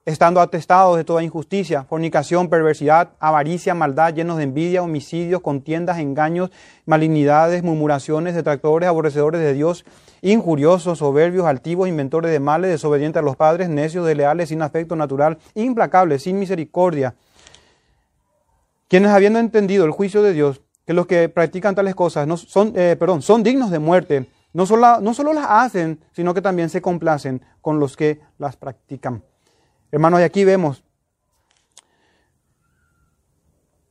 estando atestados de toda injusticia, fornicación, perversidad, avaricia, maldad, llenos de envidia, homicidios, contiendas, engaños, malignidades, murmuraciones, detractores, aborrecedores de Dios, injuriosos, soberbios, altivos, inventores de males, desobedientes a los padres, necios, desleales, sin afecto natural, implacables, sin misericordia quienes habiendo entendido el juicio de Dios, que los que practican tales cosas no son, eh, perdón, son dignos de muerte, no solo, no solo las hacen, sino que también se complacen con los que las practican. Hermanos, y aquí vemos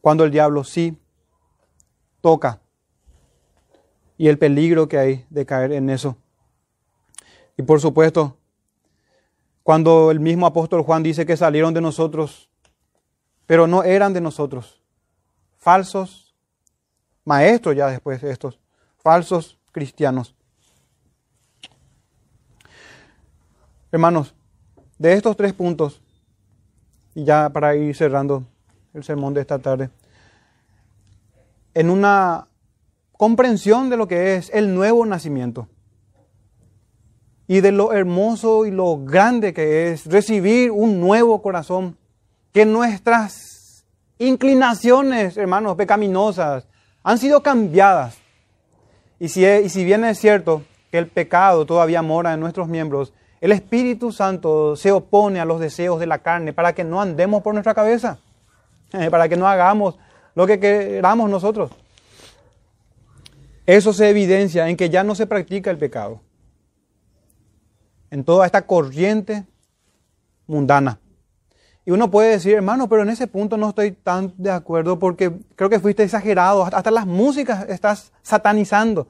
cuando el diablo sí toca y el peligro que hay de caer en eso. Y por supuesto, cuando el mismo apóstol Juan dice que salieron de nosotros, pero no eran de nosotros, falsos maestros ya después de estos, falsos cristianos. Hermanos, de estos tres puntos, y ya para ir cerrando el sermón de esta tarde, en una comprensión de lo que es el nuevo nacimiento y de lo hermoso y lo grande que es recibir un nuevo corazón, que nuestras inclinaciones, hermanos, pecaminosas, han sido cambiadas. Y si, y si bien es cierto que el pecado todavía mora en nuestros miembros, el Espíritu Santo se opone a los deseos de la carne para que no andemos por nuestra cabeza, para que no hagamos lo que queramos nosotros. Eso se evidencia en que ya no se practica el pecado, en toda esta corriente mundana. Y uno puede decir, hermano, pero en ese punto no estoy tan de acuerdo porque creo que fuiste exagerado. Hasta las músicas estás satanizando.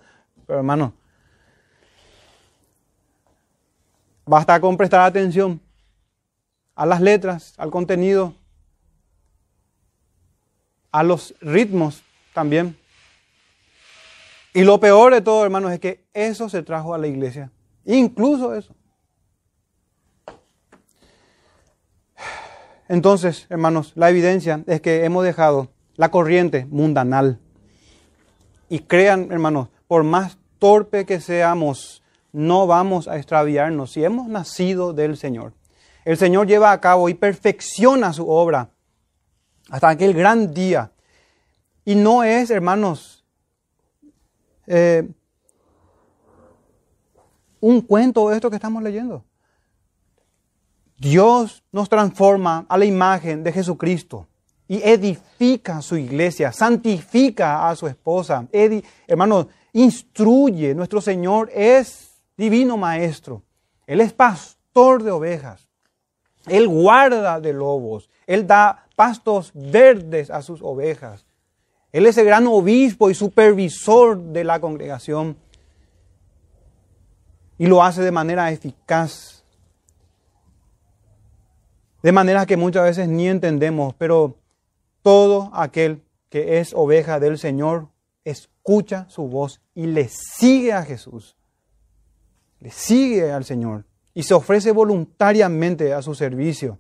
Pero hermano, basta con prestar atención a las letras, al contenido, a los ritmos también. Y lo peor de todo, hermanos, es que eso se trajo a la iglesia. Incluso eso. Entonces, hermanos, la evidencia es que hemos dejado la corriente mundanal. Y crean, hermanos, por más torpe que seamos, no vamos a extraviarnos si hemos nacido del Señor. El Señor lleva a cabo y perfecciona su obra hasta aquel gran día. Y no es, hermanos, eh, un cuento esto que estamos leyendo. Dios nos transforma a la imagen de Jesucristo y edifica su iglesia, santifica a su esposa. hermano, instruye. Nuestro Señor es divino maestro. Él es pastor de ovejas. Él guarda de lobos. Él da pastos verdes a sus ovejas. Él es el gran obispo y supervisor de la congregación. Y lo hace de manera eficaz de manera que muchas veces ni entendemos, pero todo aquel que es oveja del Señor escucha su voz y le sigue a Jesús. Le sigue al Señor y se ofrece voluntariamente a su servicio.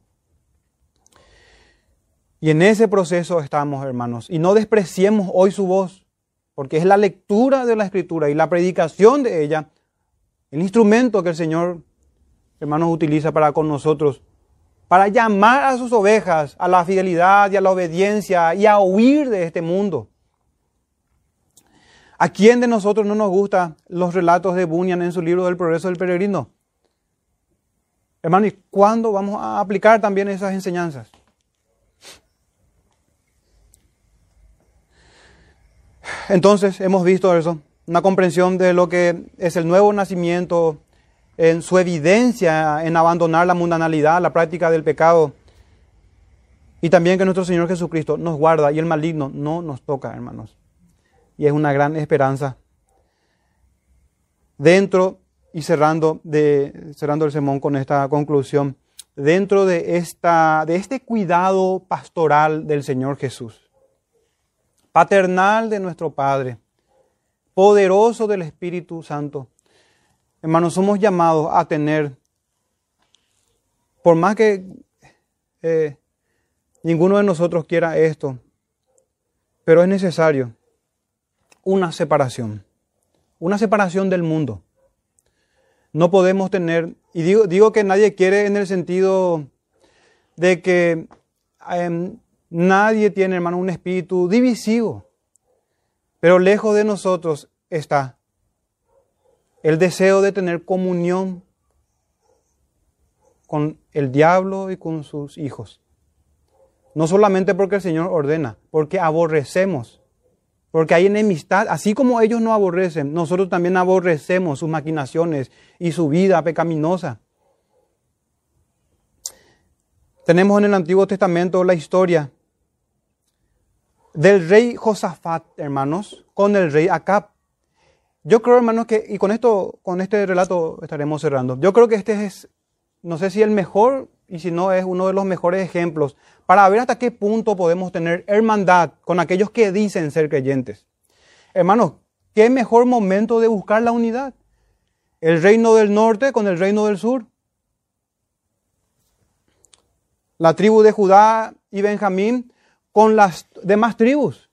Y en ese proceso estamos, hermanos. Y no despreciemos hoy su voz, porque es la lectura de la Escritura y la predicación de ella, el instrumento que el Señor, hermanos, utiliza para con nosotros, para llamar a sus ovejas a la fidelidad y a la obediencia y a huir de este mundo. ¿A quién de nosotros no nos gustan los relatos de Bunyan en su libro del progreso del peregrino? Hermano, ¿y cuándo vamos a aplicar también esas enseñanzas? Entonces hemos visto eso, una comprensión de lo que es el nuevo nacimiento, en su evidencia en abandonar la mundanalidad, la práctica del pecado, y también que nuestro Señor Jesucristo nos guarda y el maligno no nos toca, hermanos. Y es una gran esperanza. Dentro, y cerrando, de, cerrando el sermón con esta conclusión, dentro de, esta, de este cuidado pastoral del Señor Jesús, paternal de nuestro Padre, poderoso del Espíritu Santo. Hermanos, somos llamados a tener, por más que eh, ninguno de nosotros quiera esto, pero es necesario una separación, una separación del mundo. No podemos tener, y digo, digo que nadie quiere en el sentido de que em, Nadie tiene, hermano, un espíritu divisivo. Pero lejos de nosotros está el deseo de tener comunión con el diablo y con sus hijos. No solamente porque el Señor ordena, porque aborrecemos, porque hay enemistad, así como ellos no aborrecen, nosotros también aborrecemos sus maquinaciones y su vida pecaminosa. Tenemos en el Antiguo Testamento la historia del rey Josafat, hermanos, con el rey Acab. Yo creo, hermanos, que, y con esto, con este relato estaremos cerrando. Yo creo que este es, no sé si el mejor, y si no es uno de los mejores ejemplos, para ver hasta qué punto podemos tener hermandad con aquellos que dicen ser creyentes. Hermanos, ¿qué mejor momento de buscar la unidad? El reino del norte con el reino del sur. La tribu de Judá y Benjamín con las demás tribus.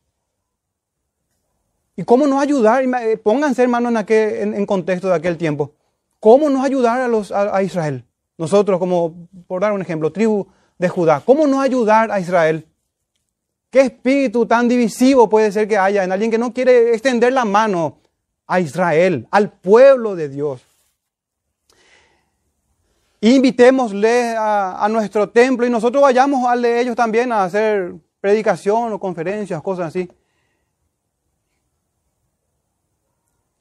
¿Y cómo nos ayudar? Eh, pónganse, hermanos, en, en, contexto de aquel tiempo. ¿Cómo nos ayudar a, los, a, Israel? Nosotros, como por dar un ejemplo, tribu de Judá. ¿Cómo nos ayudar a Israel? ¿Qué espíritu tan divisivo puede ser que haya en alguien que no quiere extender la mano a Israel, al pueblo de Dios? Invitémosle a, a nuestro templo y nosotros vayamos de ellos también a hacer predicación o conferencias, cosas así.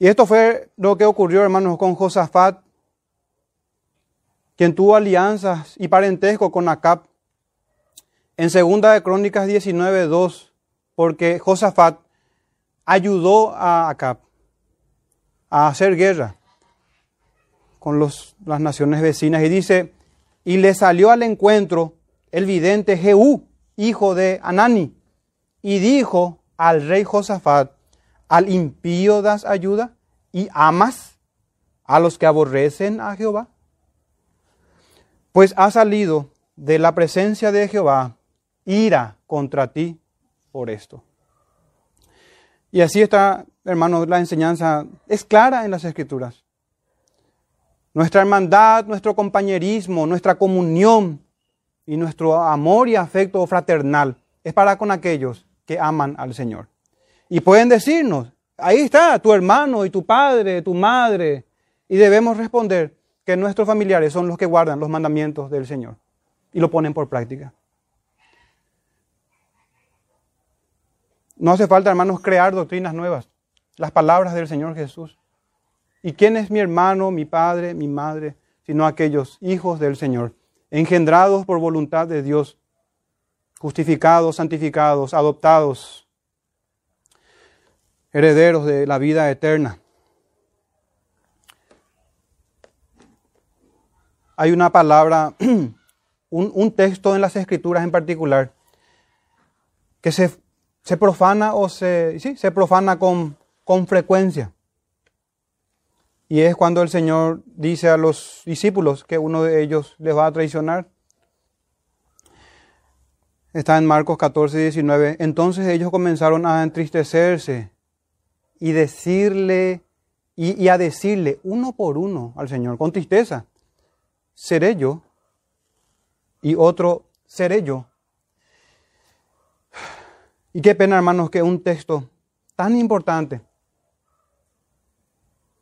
Y esto fue lo que ocurrió, hermanos, con Josafat, quien tuvo alianzas y parentesco con Acab. En segunda de Crónicas 19, 2, porque Josafat ayudó a Acab a hacer guerra con las naciones vecinas. Y dice, y le salió al encuentro el vidente Jehú, hijo de Anani, y dijo al rey Josafat, ¿al impío das ayuda y amas a los que aborrecen a Jehová? Pues ha salido de la presencia de Jehová ira contra ti por esto. Y así está, hermanos, la enseñanza es clara en las escrituras. Nuestra hermandad, nuestro compañerismo, nuestra comunión y nuestro amor y afecto fraternal es para con aquellos que aman al Señor. Y pueden decirnos, ahí está tu hermano y tu padre, tu madre, y debemos responder que nuestros familiares son los que guardan los mandamientos del Señor y lo ponen por práctica. No hace falta, hermanos, crear doctrinas nuevas, las palabras del Señor Jesús. ¿Y quién es mi hermano, mi padre, mi madre, sino aquellos hijos del Señor? engendrados por voluntad de Dios, justificados, santificados, adoptados, herederos de la vida eterna. Hay una palabra, *clears throat* un, texto en las escrituras en particular, que se, profana o se, se profana con, con frecuencia. Y es cuando el Señor dice a los discípulos que uno de ellos les va a traicionar. Está en Marcos 14, 19. Entonces ellos comenzaron a entristecerse y decirle, y, a decirle uno por uno al Señor, con tristeza, ¿seré yo? Y otro, ¿seré yo? *sighs* Y qué pena, hermanos, que un texto tan importante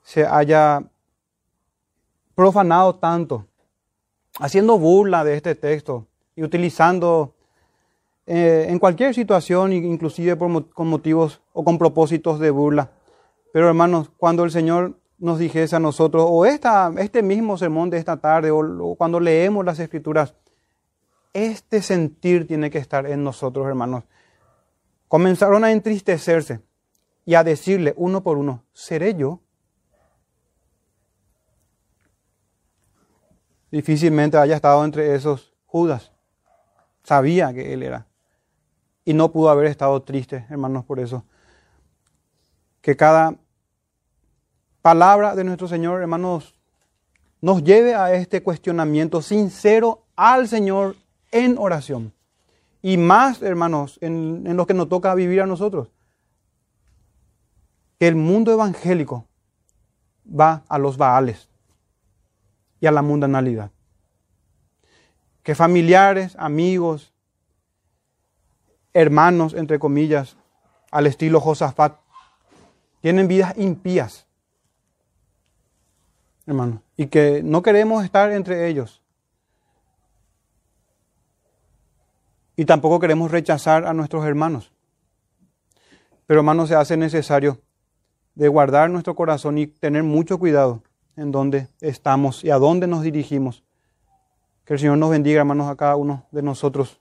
se haya profanado tanto, haciendo burla de este texto y utilizando eh, en cualquier situación, inclusive con motivos o con propósitos de burla. Pero hermanos, cuando el Señor nos dijese a nosotros, o este mismo sermón de esta tarde, o cuando leemos las escrituras, este sentir tiene que estar en nosotros, hermanos. Comenzaron a entristecerse y a decirle uno por uno, ¿seré yo? Difícilmente haya estado entre esos Judas. Sabía que él era. Y no pudo haber estado triste, hermanos, por eso. Que cada palabra de nuestro Señor, hermanos, nos lleve a este cuestionamiento sincero al Señor en oración. Y más, hermanos, en, en lo que nos toca vivir a nosotros. Que el mundo evangélico va a los baales y a la mundanalidad. Que familiares, amigos, hermanos, entre comillas, al estilo Josafat, tienen vidas impías, hermanos, y que no queremos estar entre ellos. Y tampoco queremos rechazar a nuestros hermanos. Pero hermanos, se hace necesario de guardar nuestro corazón y tener mucho cuidado en dónde estamos y a dónde nos dirigimos. Que el Señor nos bendiga, hermanos, a cada uno de nosotros.